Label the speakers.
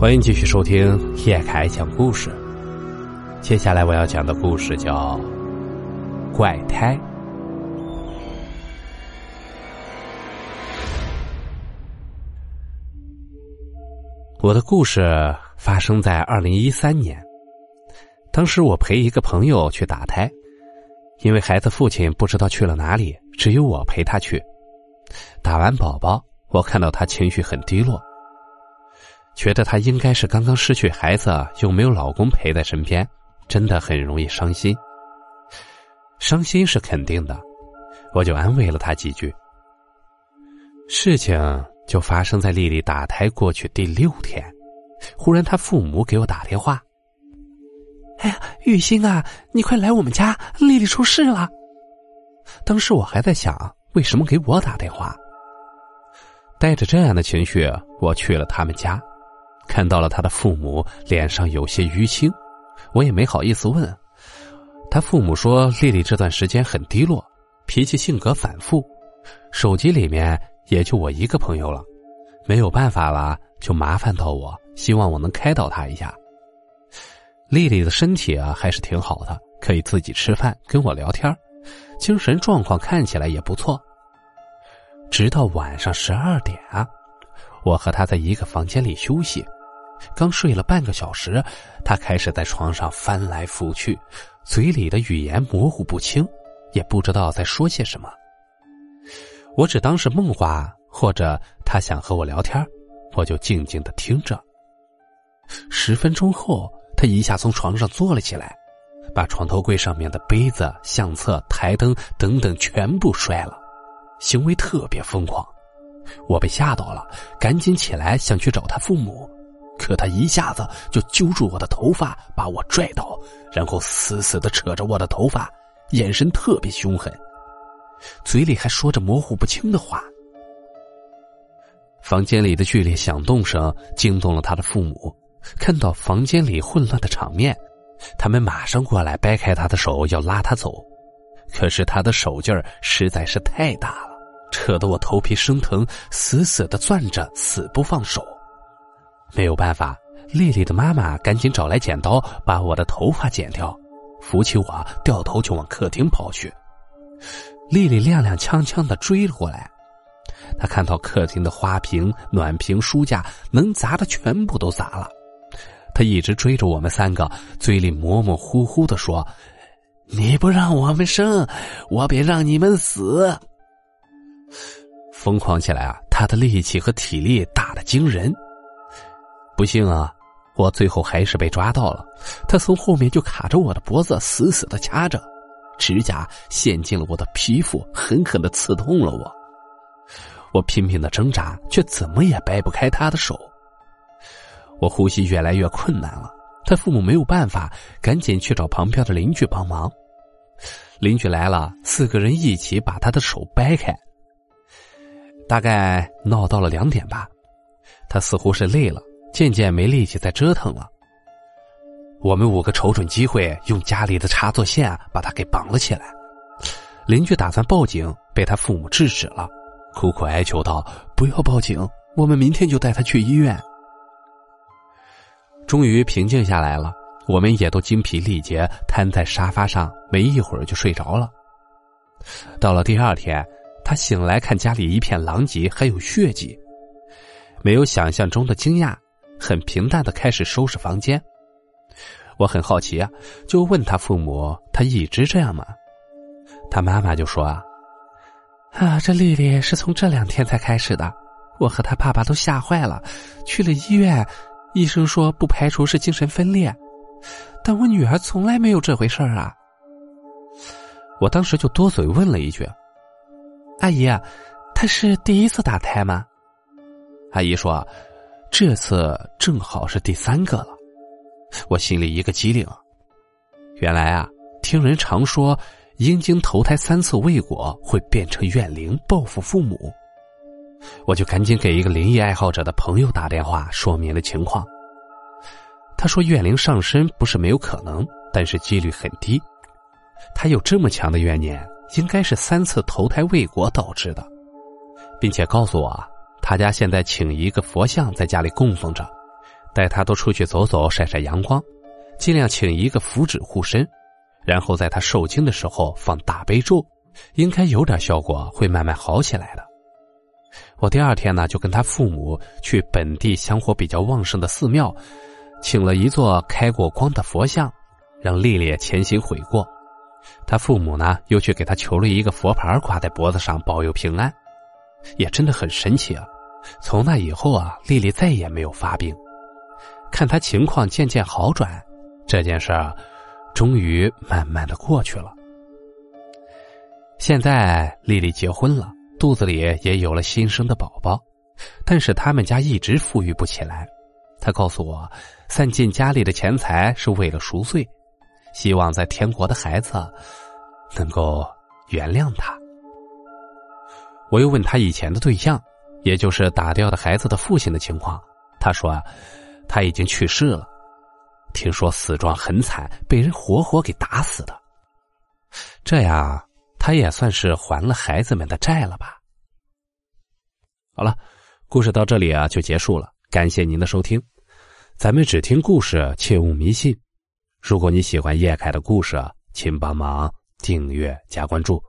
Speaker 1: 欢迎继续收听叶凯讲故事。接下来我要讲的故事叫《怪胎》。我的故事发生在二零一三年，当时我陪一个朋友去打胎，因为孩子父亲不知道去了哪里，只有我陪他去。打完宝宝，我看到他情绪很低落。觉得她应该是刚刚失去孩子，又没有老公陪在身边，真的很容易伤心。伤心是肯定的，我就安慰了她几句。事情就发生在丽丽打胎过去第六天，忽然她父母给我打电话：“
Speaker 2: 哎呀，玉兴啊，你快来我们家，丽丽出事了。”
Speaker 1: 当时我还在想，为什么给我打电话？带着这样的情绪，我去了他们家。看到了他的父母脸上有些淤青，我也没好意思问。他父母说：“丽丽这段时间很低落，脾气性格反复，手机里面也就我一个朋友了，没有办法了，就麻烦到我，希望我能开导她一下。”丽丽的身体啊还是挺好的，可以自己吃饭，跟我聊天，精神状况看起来也不错。直到晚上十二点啊，我和她在一个房间里休息。刚睡了半个小时，他开始在床上翻来覆去，嘴里的语言模糊不清，也不知道在说些什么。我只当是梦话，或者他想和我聊天，我就静静的听着。十分钟后，他一下从床上坐了起来，把床头柜上面的杯子、相册、台灯等等全部摔了，行为特别疯狂。我被吓到了，赶紧起来想去找他父母。可他一下子就揪住我的头发，把我拽倒，然后死死的扯着我的头发，眼神特别凶狠，嘴里还说着模糊不清的话。房间里的剧烈响动声惊动了他的父母，看到房间里混乱的场面，他们马上过来掰开他的手要拉他走，可是他的手劲儿实在是太大了，扯得我头皮生疼，死死的攥着，死不放手。没有办法，丽丽的妈妈赶紧找来剪刀，把我的头发剪掉，扶起我，掉头就往客厅跑去。丽丽踉踉跄跄的追了过来，她看到客厅的花瓶、暖瓶、书架，能砸的全部都砸了。她一直追着我们三个，嘴里模模糊糊的说：“你不让我们生，我便让你们死。”疯狂起来啊！她的力气和体力大的惊人。不幸啊，我最后还是被抓到了。他从后面就卡着我的脖子，死死的掐着，指甲陷进了我的皮肤，狠狠的刺痛了我。我拼命的挣扎，却怎么也掰不开他的手。我呼吸越来越困难了。他父母没有办法，赶紧去找旁边的邻居帮忙。邻居来了，四个人一起把他的手掰开。大概闹到了两点吧，他似乎是累了。渐渐没力气再折腾了。我们五个瞅准机会，用家里的插座线把他给绑了起来。邻居打算报警，被他父母制止了，苦苦哀求道：“不要报警，我们明天就带他去医院。”终于平静下来了，我们也都精疲力竭，瘫在沙发上，没一会儿就睡着了。到了第二天，他醒来看家里一片狼藉，还有血迹，没有想象中的惊讶。很平淡的开始收拾房间，我很好奇啊，就问他父母：“他一直这样吗？”他妈妈就说：“啊，啊，这丽丽是从这两天才开始的，我和他爸爸都吓坏了，去了医院，医生说不排除是精神分裂，但我女儿从来没有这回事儿啊。”我当时就多嘴问了一句：“阿姨，她是第一次打胎吗？”阿姨说。这次正好是第三个了，我心里一个机灵。原来啊，听人常说，阴茎投胎三次未果会变成怨灵报复父母，我就赶紧给一个灵异爱好者的朋友打电话，说明了情况。他说怨灵上身不是没有可能，但是几率很低。他有这么强的怨念，应该是三次投胎未果导致的，并且告诉我。他家现在请一个佛像在家里供奉着，带他多出去走走，晒晒阳光，尽量请一个符纸护身，然后在他受惊的时候放大悲咒，应该有点效果，会慢慢好起来的。我第二天呢，就跟他父母去本地香火比较旺盛的寺庙，请了一座开过光的佛像，让丽丽前行悔过。他父母呢，又去给他求了一个佛牌挂在脖子上，保佑平安，也真的很神奇啊！从那以后啊，丽丽再也没有发病。看她情况渐渐好转，这件事儿终于慢慢的过去了。现在丽丽结婚了。肚子里也有了新生的宝宝，但是他们家一直富裕不起来。他告诉我，散尽家里的钱财是为了赎罪，希望在天国的孩子能够原谅他。我又问他以前的对象，也就是打掉的孩子的父亲的情况。他说，啊他已经去世了，听说死状很惨，被人活活给打死的。这样。他也算是还了孩子们的债了吧。好了，故事到这里啊就结束了。感谢您的收听，咱们只听故事，切勿迷信。如果你喜欢叶凯的故事，请帮忙订阅加关注。